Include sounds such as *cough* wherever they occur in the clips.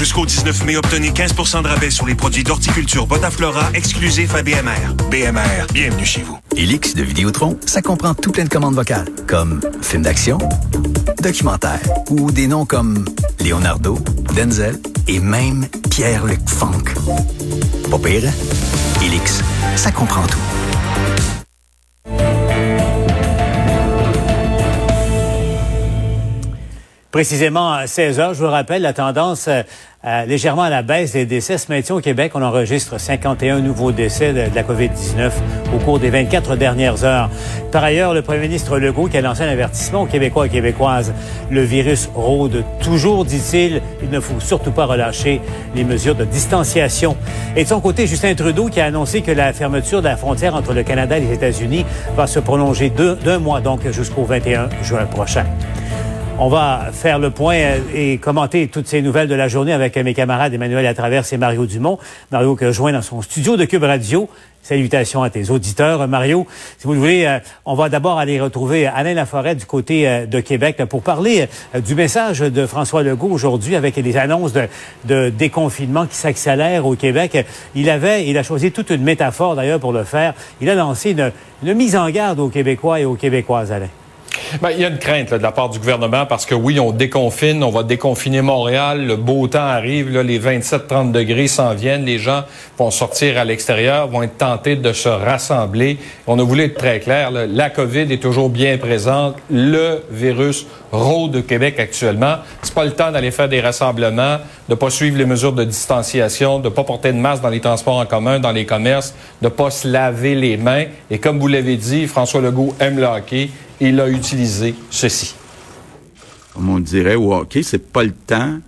Jusqu'au 19 mai, obtenez 15% de rabais sur les produits d'horticulture Botaflora exclusifs à BMR. BMR, bienvenue chez vous. Elix de Vidéotron, ça comprend tout plein de commandes vocales, comme film d'action, documentaire ou des noms comme Leonardo, Denzel et même Pierre-Luc Funk. Pas pire, hein? Elix, ça comprend tout. Précisément à 16 heures, je vous rappelle, la tendance euh, euh, légèrement à la baisse des décès ce maintient au Québec. On enregistre 51 nouveaux décès de, de la COVID-19 au cours des 24 dernières heures. Par ailleurs, le premier ministre Legault qui a lancé un avertissement aux Québécois et Québécoises. Le virus rôde toujours, dit-il. Il ne faut surtout pas relâcher les mesures de distanciation. Et de son côté, Justin Trudeau qui a annoncé que la fermeture de la frontière entre le Canada et les États-Unis va se prolonger d'un mois, donc jusqu'au 21 juin prochain. On va faire le point euh, et commenter toutes ces nouvelles de la journée avec mes camarades Emmanuel Latraverse et Mario Dumont. Mario que joint dans son studio de Cube Radio. Salutations à tes auditeurs. Mario, si vous le voulez, euh, on va d'abord aller retrouver Alain Laforêt du côté euh, de Québec pour parler du message de François Legault aujourd'hui avec les annonces de, déconfinement qui s'accélèrent au Québec. Il avait, il a choisi toute une métaphore d'ailleurs pour le faire. Il a lancé une, une mise en garde aux Québécois et aux Québécoises, Alain. Ben, il y a une crainte là, de la part du gouvernement parce que oui, on déconfine, on va déconfiner Montréal, le beau temps arrive, là, les 27-30 degrés s'en viennent, les gens vont sortir à l'extérieur, vont être tentés de se rassembler. On a voulu être très clair, là, la COVID est toujours bien présente, le virus rôde au Québec actuellement. C'est pas le temps d'aller faire des rassemblements, de pas suivre les mesures de distanciation, de pas porter de masque dans les transports en commun, dans les commerces, de pas se laver les mains. Et comme vous l'avez dit, François Legault aime le hockey il a utilisé ceci. Comme on dirait au hockey, c'est pas le temps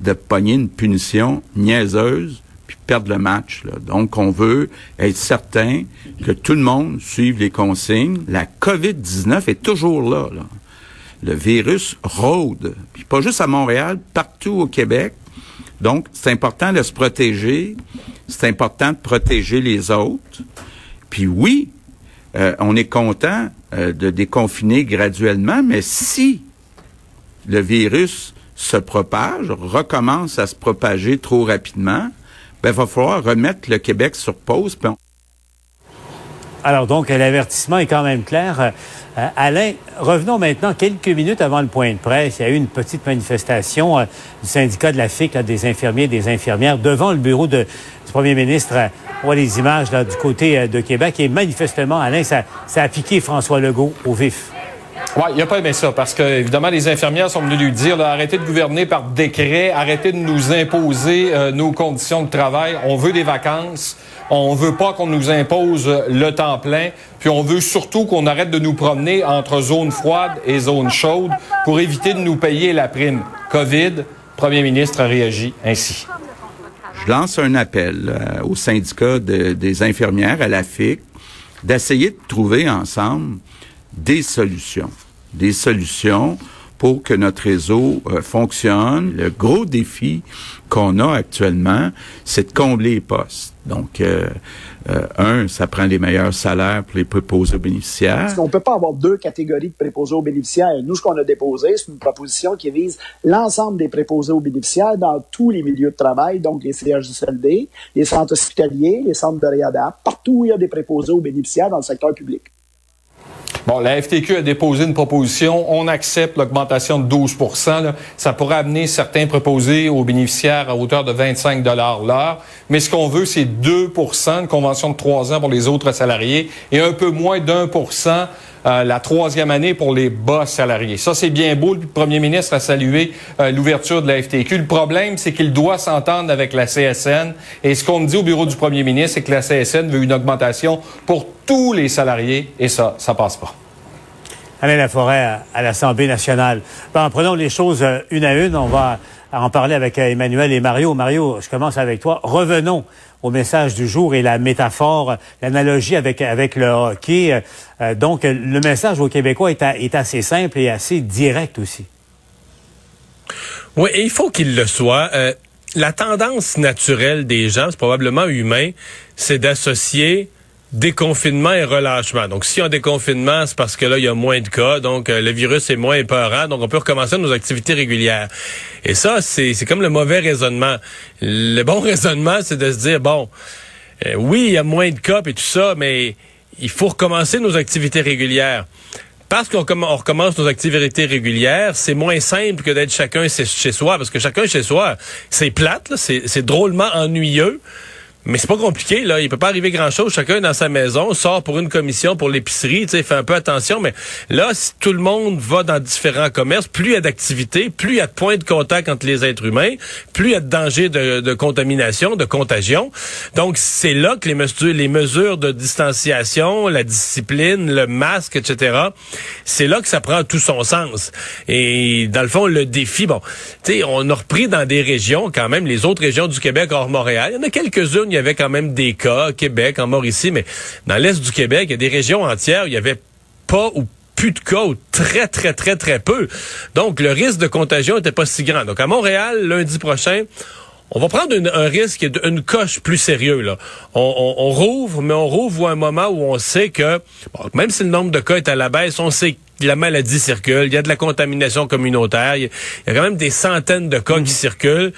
de pogner une punition niaiseuse puis perdre le match. Donc, on veut être certain que tout le monde suive les consignes. La COVID-19 est toujours là, Le virus rôde, puis pas juste à Montréal, partout au Québec. Donc, c'est important de se protéger. C'est important de protéger les autres. Puis oui, euh, on est content euh, de déconfiner graduellement, mais si le virus se propage, recommence à se propager trop rapidement, ben, va falloir remettre le Québec sur pause. Alors donc, l'avertissement est quand même clair. Euh, Alain, revenons maintenant quelques minutes avant le point de presse. Il y a eu une petite manifestation du syndicat de la FIC, des infirmiers et des infirmières, devant le bureau du premier ministre on voit les images du côté euh, de Québec et manifestement, Alain, ça a piqué François Legault au vif. Oui, il n'a pas aimé ça parce que, évidemment, les infirmières sont venues lui dire arrêtez de gouverner par décret, arrêtez de nous imposer euh, nos conditions de travail. On veut des vacances. On veut pas qu'on nous impose le temps plein. Puis on veut surtout qu'on arrête de nous promener entre zone froide et zone chaude pour éviter de nous payer la prime. COVID, premier ministre a réagi ainsi je lance un appel euh, au syndicat des infirmières, à la FIC, d'essayer de trouver ensemble des solutions. Des solutions pour que notre réseau euh, fonctionne. Le gros défi qu'on a actuellement, c'est de combler les postes. Donc, euh, euh, un, ça prend les meilleurs salaires pour les préposés aux bénéficiaires. On ne peut pas avoir deux catégories de préposés aux bénéficiaires. Nous, ce qu'on a déposé, c'est une proposition qui vise l'ensemble des préposés aux bénéficiaires dans tous les milieux de travail, donc les CHSLD, les centres hospitaliers, les centres de réadaptation, partout où il y a des préposés aux bénéficiaires dans le secteur public. Bon, la FTQ a déposé une proposition. On accepte l'augmentation de 12% Ça pourrait amener certains proposés aux bénéficiaires à hauteur de 25 l'heure. Mais ce qu'on veut, c'est 2% une convention de trois ans pour les autres salariés et un peu moins d'un pour cent euh, la troisième année pour les bas salariés. Ça, c'est bien beau. Le premier ministre a salué euh, l'ouverture de la FTQ. Le problème, c'est qu'il doit s'entendre avec la CSN. Et ce qu'on me dit au bureau du premier ministre, c'est que la CSN veut une augmentation pour tous les salariés. Et ça, ça passe pas. Alain Laforêt à, l'Assemblée nationale. Ben, prenons les choses euh, une à une. On va en parler avec Emmanuel et Mario. Mario, je commence avec toi. Revenons au message du jour et la métaphore, l'analogie avec, avec le hockey. Euh, donc, le message aux Québécois est, assez simple et assez direct aussi. Oui, et il faut qu'il le soit. Euh, la tendance naturelle des gens, c'est probablement humain, c'est d'associer déconfinement et relâchement. Donc, si on déconfinement, c'est parce que là, il y a moins de cas, donc euh, le virus est moins épeurant, donc on peut recommencer nos activités régulières. Et ça, c'est comme le mauvais raisonnement. Le bon *laughs* raisonnement, c'est de se dire, bon, euh, oui, il y a moins de cas et tout ça, mais il faut recommencer nos activités régulières. Parce qu'on recommence nos activités régulières, c'est moins simple que d'être chacun chez soi, parce que chacun chez soi, c'est plate, c'est drôlement ennuyeux. Mais c'est pas compliqué, là. Il peut pas arriver grand-chose. Chacun dans sa maison sort pour une commission pour l'épicerie, tu sais, fait un peu attention. Mais là, si tout le monde va dans différents commerces, plus il y a d'activité, plus il y a de points de contact entre les êtres humains, plus il y a de danger de, contamination, de contagion. Donc, c'est là que les mesures, les mesures de distanciation, la discipline, le masque, etc., c'est là que ça prend tout son sens. Et dans le fond, le défi, bon, tu sais, on a repris dans des régions, quand même, les autres régions du Québec hors Montréal. Il y en a quelques-unes, y avait quand même des cas, Québec, en Mauricie, mais dans l'est du Québec, il y a des régions entières où il y avait pas ou plus de cas ou très, très, très, très peu. Donc, le risque de contagion n'était pas si grand. Donc, à Montréal, lundi prochain, on va prendre un risque d'une coche plus sérieux. Là. On, rouvre, mais on rouvre à un moment où on sait que, même si le nombre de cas est à la baisse, on sait que la maladie circule, il y a de la contamination communautaire, il y a quand même des centaines de cas qui mmh. circulent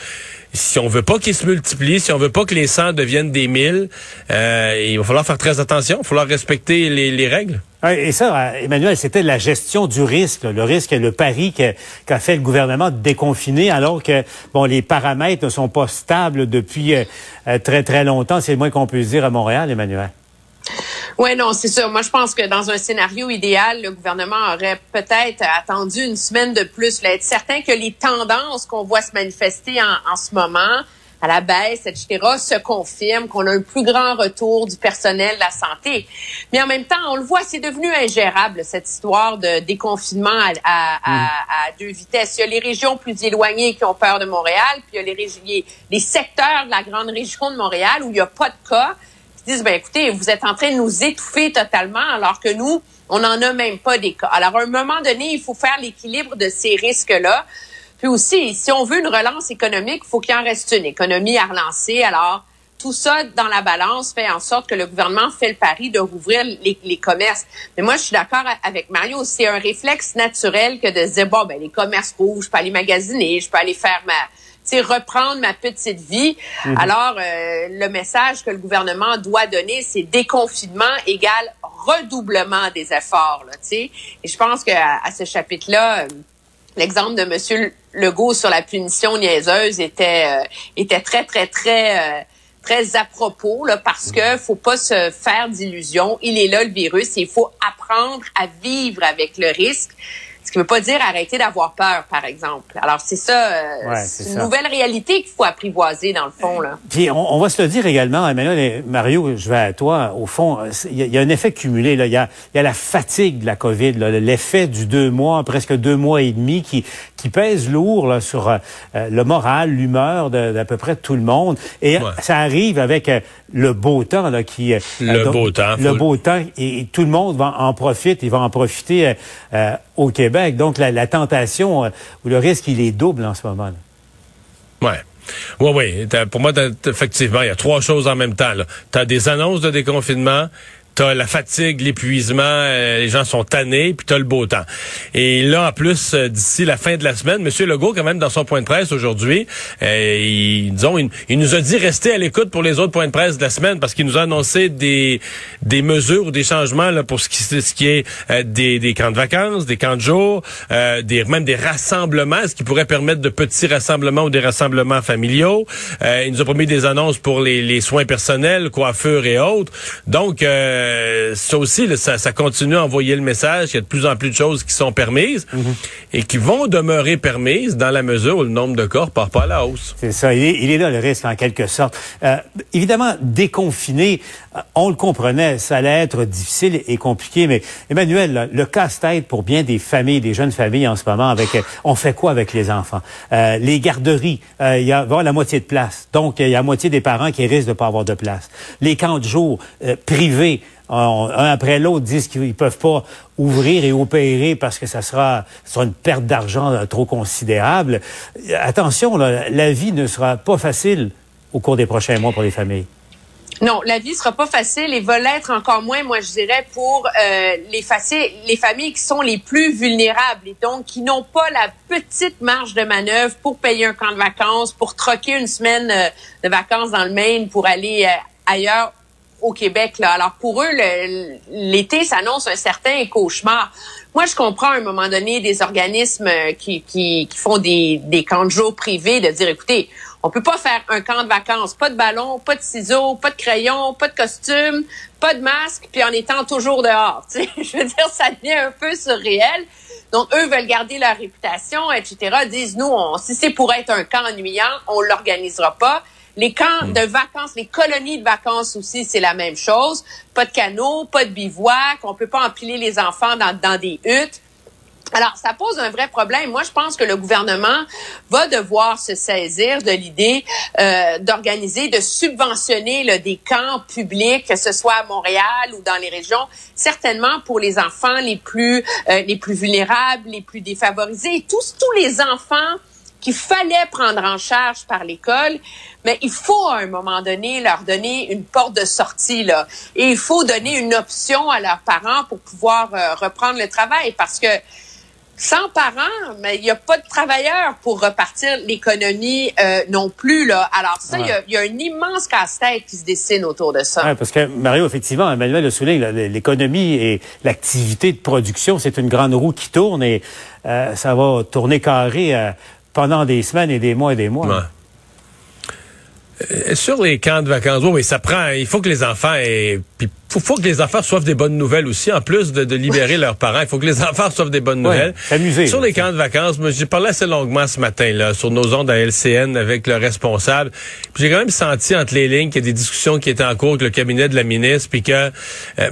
si on veut pas qu'ils se multiplient, si on veut pas que les 100 deviennent des 1000, euh, il va falloir faire très attention, il va falloir respecter les, règles. et ça, Emmanuel, c'était la gestion du risque, le risque et le pari qu'a fait le gouvernement de déconfiner, alors que bon, les paramètres ne sont pas stables depuis euh, très très longtemps. C'est le moins qu'on puisse dire à Montréal, Emmanuel. Oui, non, c'est ça. Moi, je pense que dans un scénario idéal, le gouvernement aurait peut-être attendu une semaine de plus, là, être certain que les tendances qu'on voit se manifester en, ce moment, à la baisse, etc., se confirment, qu'on a un plus grand retour du personnel de la santé. Mais en même temps, on le voit, c'est devenu ingérable, cette histoire de déconfinement à, à, à, deux vitesses. Il y a les régions plus éloignées qui ont peur de Montréal, puis il y a les, les secteurs de la grande région de Montréal où il n'y a pas de cas disent, ben écoutez, vous êtes en train de nous étouffer totalement alors que nous, on n'en a même pas des cas. Alors, à un moment donné, il faut faire l'équilibre de ces risques-là. Puis aussi, si on veut une relance économique, il faut qu'il en reste une économie à relancer. Alors, tout ça dans la balance fait en sorte que le gouvernement fait le pari de rouvrir les, les commerces. Mais moi, je suis d'accord avec Mario, c'est un réflexe naturel que de se dire, bon, ben, les commerces rouges, je peux aller magasiner, je peux aller faire ma, reprendre ma petite vie. Mhm. Alors, euh, le message que le gouvernement doit donner, c'est déconfinement égale redoublement des efforts. Là, Et je pense qu'à à ce chapitre-là, euh, l'exemple de M. Legault sur la punition niaiseuse était, euh, était très, très, très... très à propos là, parce que faut pas se faire d'illusions. Il est là le virus, et il faut apprendre à vivre avec le risque. Ce qui ne veut pas dire arrêter d'avoir peur, par exemple. Alors, c'est ça, euh, c'est une nouvelle réalité qu'il faut apprivoiser, dans le fond. Là. Puis, on, va se le dire également, Emmanuel et Mario, je vais à toi. Au fond, il y, a un effet cumulé. Là. Il, y a, y a la fatigue de la COVID, l'effet du deux mois, presque deux mois et demi, qui, qui pèse lourd là, sur euh, le moral, l'humeur d'à peu près tout le monde. Et ça arrive avec euh, le beau temps là, qui... le beau temps. Le beau temps. Et, tout le monde va en profiter. Il va en profiter au Québec. Donc, la, tentation euh, ou le risque, il est double en ce moment. Ouais. Oui, oui. Pour moi, effectivement, il y a trois choses en même temps. Tu as des annonces de déconfinement, t'as la fatigue, l'épuisement, euh, les gens sont tannés, puis t'as le beau temps. Et là, en plus, euh, d'ici la fin de la semaine, M. Legault, quand même, dans son point de presse aujourd'hui, euh, il, disons, il, nous a dit rester à l'écoute pour les autres points de presse de la semaine, parce qu'il nous a annoncé des, des mesures ou des changements là, pour ce qui, ce qui est des, des camps de vacances, des camps de jour, des, même des rassemblements, ce qui pourrait permettre de petits rassemblements ou des rassemblements familiaux. il nous a promis des annonces pour les, les soins personnels, coiffures et autres. Donc, euh, ça aussi, ça, continue à envoyer le message qu'il y a de plus en plus de choses qui sont permises mhm. et qui vont demeurer permises dans la mesure où le nombre de corps part pas à la hausse. C'est ça. Il est, là le risque en quelque sorte. Euh, évidemment, déconfiner, euh, on le comprenait, ça allait être difficile et compliqué, mais Emmanuel, le casse-tête pour bien des familles, des jeunes familles en ce moment, avec on fait quoi avec les enfants? les garderies, il y a la moitié de place. Donc, il y a la moitié des parents qui risquent de pas avoir de place. Les camps de jour privés, un après l'autre, disent qu'ils peuvent pas ouvrir et opérer parce que ça sera, sera une perte d'argent euh, trop considérable. Attention, la vie ne sera pas facile au cours des prochains mois pour les familles. Non, la vie sera pas facile et va l'être encore moins, moi je dirais, pour euh, les, les familles qui sont les plus vulnérables et donc qui n'ont pas la petite marge de manœuvre pour payer un camp de vacances, pour troquer une semaine euh, de vacances dans le Maine pour aller ailleurs au Québec. Là. Alors pour eux, l'été s'annonce un certain cauchemar. Moi, je comprends à un moment donné des organismes qui, qui, font des, des camps de jour privés de dire, écoutez, on peut pas faire un camp de vacances, pas de ballon, pas de ciseaux, pas de crayon, pas de costume, pas de masque, puis en étant toujours dehors. *laughs* Je veux dire, ça devient un peu surréel. Donc, eux veulent garder leur réputation, etc. Disent, nous, si c'est pour être un camp ennuyant, on l'organisera pas. Les camps hmm. de vacances, les colonies de vacances aussi, c'est la même chose. Pas de canot, pas de bivouac, on peut pas empiler les enfants dans, dans des huttes. Alors, ça pose un vrai problème. Moi, je pense que le gouvernement va devoir se saisir de l'idée euh, d'organiser, de subventionner des camps publics, que ce soit à Montréal ou dans les régions, certainement pour les enfants les plus euh, les plus vulnérables, les plus défavorisés, tous tous les enfants qu'il fallait prendre en charge par l'école, mais il faut à un moment donné leur donner une porte de sortie là, et il faut donner une option à leurs parents pour pouvoir euh, reprendre le travail parce que sans parents, mais il n'y a pas de travailleurs pour repartir l'économie euh, non plus. Là. Alors ça, il y, a un immense casse-tête qui se dessine autour de ça. Ouais, parce que Mario, effectivement, Emmanuel le souligne, l'économie et l'activité de production, c'est une grande roue qui tourne et euh, ça va tourner carré euh, pendant des semaines et des mois et des mois. Euh, sur les camps de vacances, oui, ça prend. Il faut que les enfants aient. Puis faut, faut que les enfants reçoivent des bonnes nouvelles aussi, en plus de, de libérer *laughs* leurs parents. Il faut que les enfants reçoivent des bonnes nouvelles. Sur les camps de vacances, moi, j'ai parlé assez longuement ce matin là, sur nos ondes à LCN avec le responsable. J'ai quand même senti entre les lignes qu'il y a des discussions qui étaient en cours avec le cabinet de la ministre, puis que euh,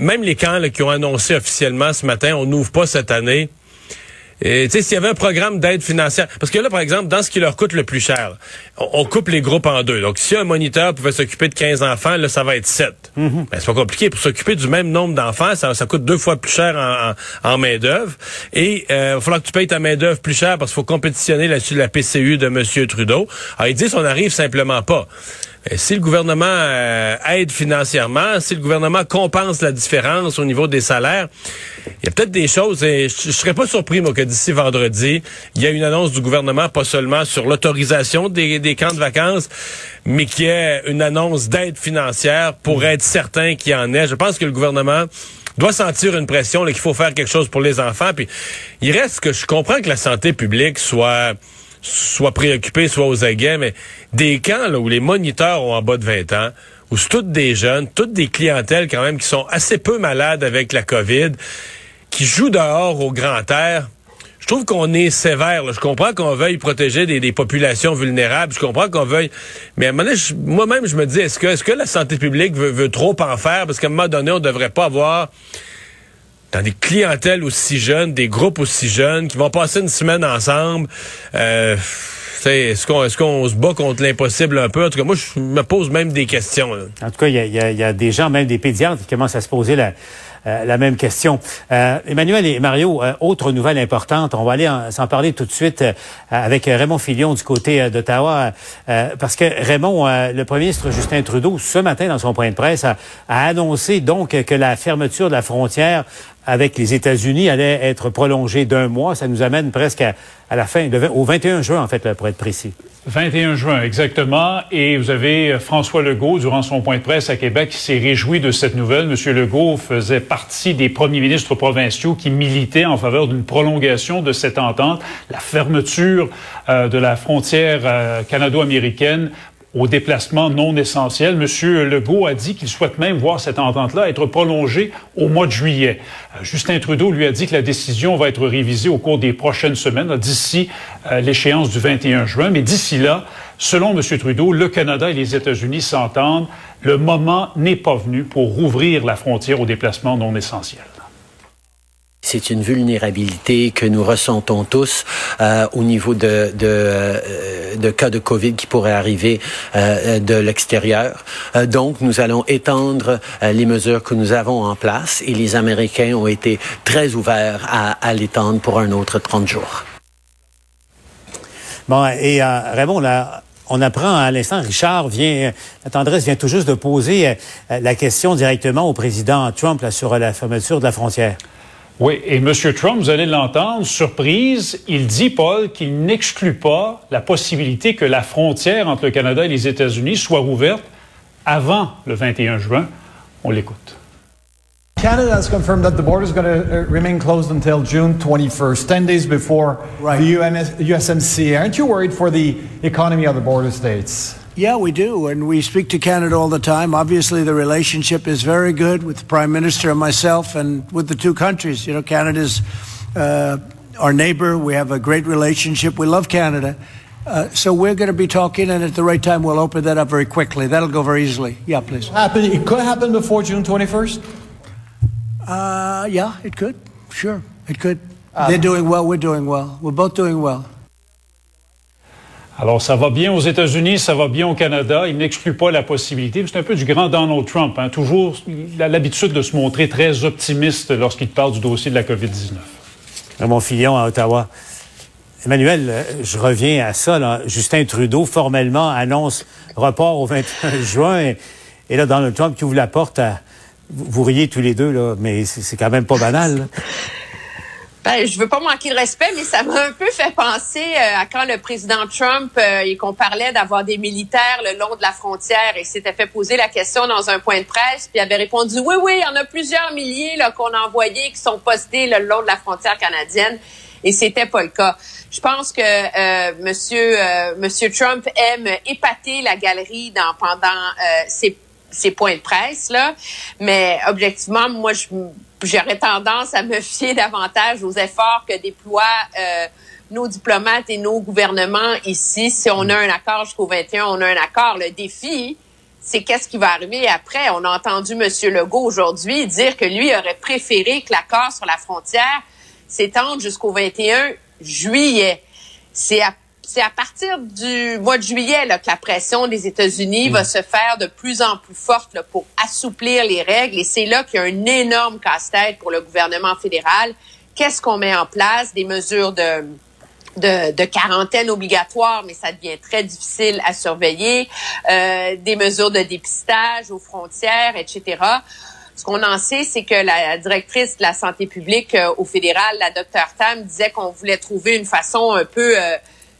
même les camps qui ont annoncé officiellement ce matin, on n'ouvre pas cette année. Et tu sais, s'il y avait un programme d'aide financière, parce que là, par exemple, dans ce qui leur coûte le plus cher, on, coupe les groupes en deux. Donc, si un moniteur pouvait s'occuper de 15 enfants, là, ça va être 7. Mm-hmm. ben, c'est pas compliqué. Pour s'occuper du même nombre d'enfants, ça, ça coûte deux fois plus cher en, en, main d'œuvre. Et euh, il va falloir que tu payes ta main d'œuvre plus cher parce qu'il faut compétitionner là-dessus la PCU de M. Trudeau. Alors, ils disent on n'arrive simplement pas. Euh, si le gouvernement euh, aide financièrement, si le gouvernement compense la différence au niveau des salaires, il y a peut-être des choses, et je, serais pas surpris, moi, que d'ici vendredi, il y a une annonce du gouvernement, pas seulement sur l'autorisation des, des, camps de vacances, mais qu'il y ait une annonce d'aide financière pour être certain qu'il y en ait. Je pense que le gouvernement doit sentir une pression, qu'il faut faire quelque chose pour les enfants. Puis il reste que je comprends que la santé publique soit soit préoccupés, soit aux aguets, mais des camps là, où les moniteurs ont en bas de 20 ans, où c'est toutes des jeunes, toutes des clientèles quand même qui sont assez peu malades avec la COVID, qui jouent dehors au grand air. Je trouve qu'on est sévère. Je comprends qu'on veuille protéger des, populations vulnérables. Je comprends qu'on veuille. Mais à un moment donné, moi-même, je me dis, est-ce que, est-ce que la santé publique veut, veut trop en faire? Parce qu'à un moment donné, on ne devrait pas avoir dans des clientèles aussi jeunes, des groupes aussi jeunes, qui vont passer une semaine ensemble. Euh, est-ce qu'on est qu'on se bat contre l'impossible un peu? En tout cas, moi, je me pose même des questions. En tout cas, il y a, y a, des gens, même des pédiatres, qui commencent à se poser la, euh, la même question. Euh, Emmanuel et Mario, euh, autre nouvelle importante, on va aller s'en parler tout de suite avec Raymond Filion du côté d'Ottawa, parce que Raymond, le premier ministre Justin Trudeau, ce matin dans son point de presse, a, a annoncé donc que la fermeture de la frontière avec les États-Unis allait être prolongée d'un mois. Ça nous amène presque à, la fin, au 21 juin, en fait, pour être précis. 21 juin, exactement. Et vous avez euh, François Legault, durant son point de presse à Québec, qui s'est réjoui de cette nouvelle. Monsieur Legault faisait partie des premiers ministres provinciaux qui militaient en faveur d'une prolongation de cette entente, la fermeture euh, de la frontière euh, canado-américaine aux déplacements non essentiels. Monsieur Legault a dit qu'il souhaite même voir cette entente-là être prolongée au mois de juillet. Euh, Justin Trudeau lui a dit que la décision va être révisée au cours des prochaines semaines, d'ici euh, l'échéance du 21 juin. Mais d'ici là, selon Monsieur Trudeau, le Canada et les États-Unis s'entendent. Le moment n'est pas venu pour rouvrir la frontière aux déplacements non essentiels. C'est une vulnérabilité que nous ressentons tous euh, au niveau de, de, euh, de, cas de COVID qui pourraient arriver euh, de l'extérieur. Euh, donc, nous allons étendre euh, les mesures que nous avons en place et les Américains ont été très ouverts à, à l'étendre pour un autre 30 jours. Bon, et Raymond, là, on apprend à l'instant, Richard vient, la tendresse vient tout juste de poser la question directement au président Trump sur la fermeture de la frontière. Oui, et M. Trump, vous allez l'entendre, surprise, il dit, Paul, qu'il n'exclut pas la possibilité que la frontière entre le Canada et les États-Unis soit rouverte avant le 21 juin. On l'écoute. Canada has confirmed that the border is going to uh, remain closed until June 21st, 10 days before right. the UMS, USMCA. Aren't you worried for the economy of the border states? Yeah, we do. And we speak to Canada all the time. Obviously, the relationship is very good with the Prime Minister and myself and with the two countries. You know, Canada's uh, our neighbor. We have a great relationship. We love Canada. Uh, so we're going to be talking, and at the right time, we'll open that up very quickly. That'll go very easily. Yeah, please. Happen. It could happen before June 21st? Uh, yeah, it could. Sure, it could. Uh, They're doing well. We're doing well. We're both doing well. Alors, ça va bien aux États-Unis, ça va bien au Canada. Il n'exclut pas la possibilité. C'est un peu du grand Donald Trump. Hein. Toujours, l'habitude de se montrer très optimiste lorsqu'il parle du dossier de la COVID-19. Mon Fillon à Ottawa. Emmanuel, euh, je reviens à ça. Là. Justin Trudeau formellement annonce report au 21 *laughs* juin. Et, là, Donald Trump qui ouvre la porte à... Vous, riez tous les deux, là, mais c'est quand même pas banal. Ben, je veux pas manquer de respect, mais ça m'a un peu fait penser euh, à quand le président Trump euh, et qu'on parlait d'avoir des militaires le long de la frontière et s'était fait poser la question dans un point de presse, puis avait répondu oui, oui, il y en a plusieurs milliers là qu'on a envoyés qui sont postés le long de la frontière canadienne. Et c'était pas le cas. Je pense que euh, Monsieur euh, Monsieur Trump aime épater la galerie dans pendant euh, ses, ses points de presse là, mais objectivement, moi je j'aurais tendance à me fier davantage aux efforts que déploient euh, nos diplomates et nos gouvernements ici. Si on a un accord jusqu'au 21, on a un accord. Le défi, c'est qu'est-ce qui va arriver après? On a entendu M. Legault aujourd'hui dire que lui aurait préféré que l'accord sur la frontière s'étende jusqu'au 21 juillet. C'est à c'est à partir du mois de juillet là, que la pression des États-Unis va mm. se faire de plus en plus forte là, pour assouplir les règles. Et c'est là qu'il y a un énorme casse-tête pour le gouvernement fédéral. Qu'est-ce qu'on met en place? Des mesures de, de, de, quarantaine obligatoire, mais ça devient très difficile à surveiller. Euh, des mesures de dépistage aux frontières, etc. Ce qu'on en sait, c'est que la directrice de la santé publique euh, au fédéral, la docteur Tam, disait qu'on voulait trouver une façon un peu... Euh,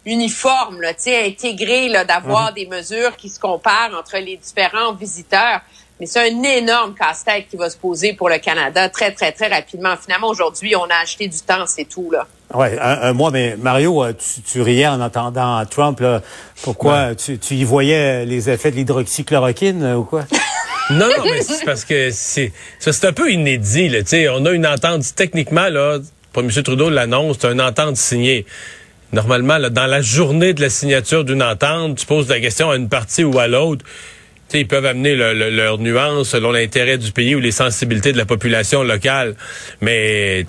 uniforme, là, intégré, là, d'avoir mhm. des mesures qui se comparent entre les différents visiteurs. Mais c'est un énorme casse-tête qui va se poser pour le Canada très, très, très rapidement. Finalement, aujourd'hui, on a acheté du temps, c'est tout, là. Oui, un, mois, mais Mario, euh, tu, riais en entendant Trump, là. Pourquoi? Tu, y voyais les effets de l'hydroxychloroquine euh, ou quoi? *laughs* non, non, mais c'est parce que c'est, c'est un peu inédit, là. on a une entente, techniquement, là, pour M. Trudeau l'annonce, c'est une entente signée normalement, dans la journée de la signature d'une entente, tu poses la question à une partie ou à l'autre. ils peuvent amener leurs nuances selon l'intérêt du pays ou les sensibilités de la population locale. Mais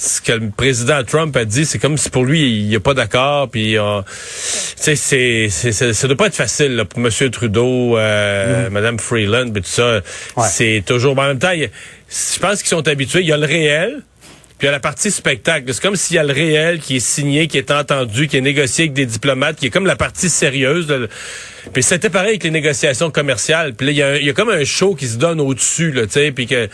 ce que le président Trump a dit, c'est comme si pour lui, il n'y a pas d'accord. Puis, euh, c'est, c'est, ça doit pas être facile pour M. Trudeau, euh, mm. Mme Freeland, tout ça. C'est toujours... en même temps, je pense qu'ils sont habitués. Il y a le réel, puis il y a la partie spectacle. C'est comme s'il y a le réel qui est signé, qui est entendu, qui est négocié avec des diplomates, qui est comme la partie sérieuse. Puis c'était pareil avec les négociations commerciales. Puis là, il y, a comme un show qui se donne au-dessus, tu sais, puis que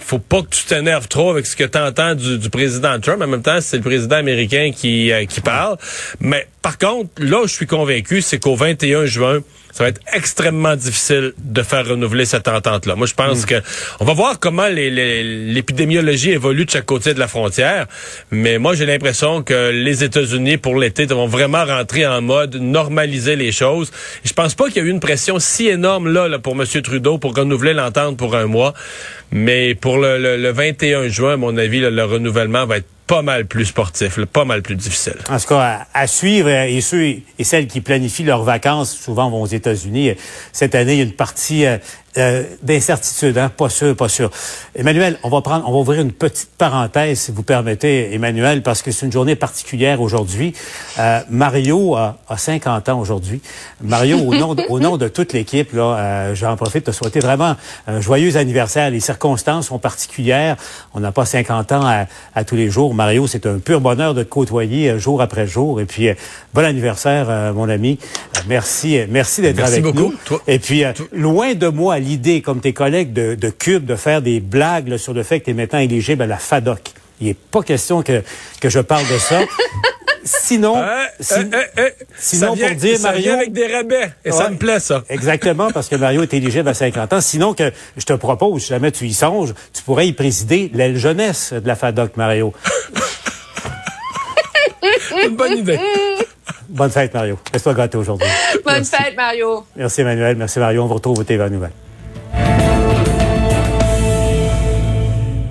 faut pas que tu t'énerves trop avec ce que tu entends du, président Trump. En même temps, c'est le président américain qui, euh, qui parle. Mais par contre, là je suis convaincu, c'est qu'au 21 juin, ça va être extrêmement difficile de faire renouveler cette entente-là. Moi, je pense mm. que on va voir comment l'épidémiologie évolue de chaque côté de la frontière, mais moi, j'ai l'impression que les États-Unis, pour l'été, vont vraiment rentrer en mode normaliser les choses. Et je pense pas qu'il y a eu une pression si énorme là, là pour M. Trudeau pour renouveler l'entente pour un mois, mais pour le, le, 21 juin, à mon avis, le renouvellement va être pas mal plus sportif, pas mal plus difficile. En tout cas, à, suivre, euh, et ceux et celles qui planifient leurs vacances, souvent vont aux États-Unis. Cette année, il y a une partie euh, d'incertitude, hein? pas sûr, pas sûr. Emmanuel, on va prendre, on va ouvrir une petite parenthèse, si vous permettez, Emmanuel, parce que c'est une journée particulière aujourd'hui. Euh, Mario a, a, 50 ans aujourd'hui. Mario, au nom de, au nom de toute l'équipe, là, euh, j'en profite de te souhaiter vraiment un joyeux anniversaire. Les circonstances sont particulières. On n'a pas 50 ans à, à, tous les jours. Mario, c'est un pur bonheur de te côtoyer jour après jour. Et puis, bon anniversaire, mon ami. merci, merci d'être avec beaucoup. nous. Toi, et puis, loin de moi l'idée, comme tes collègues de, de Cube, de faire des blagues là, sur le fait que tu es maintenant éligible à la FADOC. Il n'est pas question que, que je parle de ça. *laughs* Sinon, si, sinon vient, pour dire ça Mario, vient avec des rabais et ouais, ça me plaît ça. Exactement parce que Mario est éligible à 50 ans. Sinon que je te propose, si jamais tu y songes, tu pourrais y présider l'aile jeunesse de la FADOC, Mario. *laughs* Une bonne idée. Bonne fête, Mario. Laisse-toi gâter aujourd'hui. Bonne Merci. fête, Mario. Merci, Emmanuel. Merci, Mario. On vous retrouve au TV Nouvelle.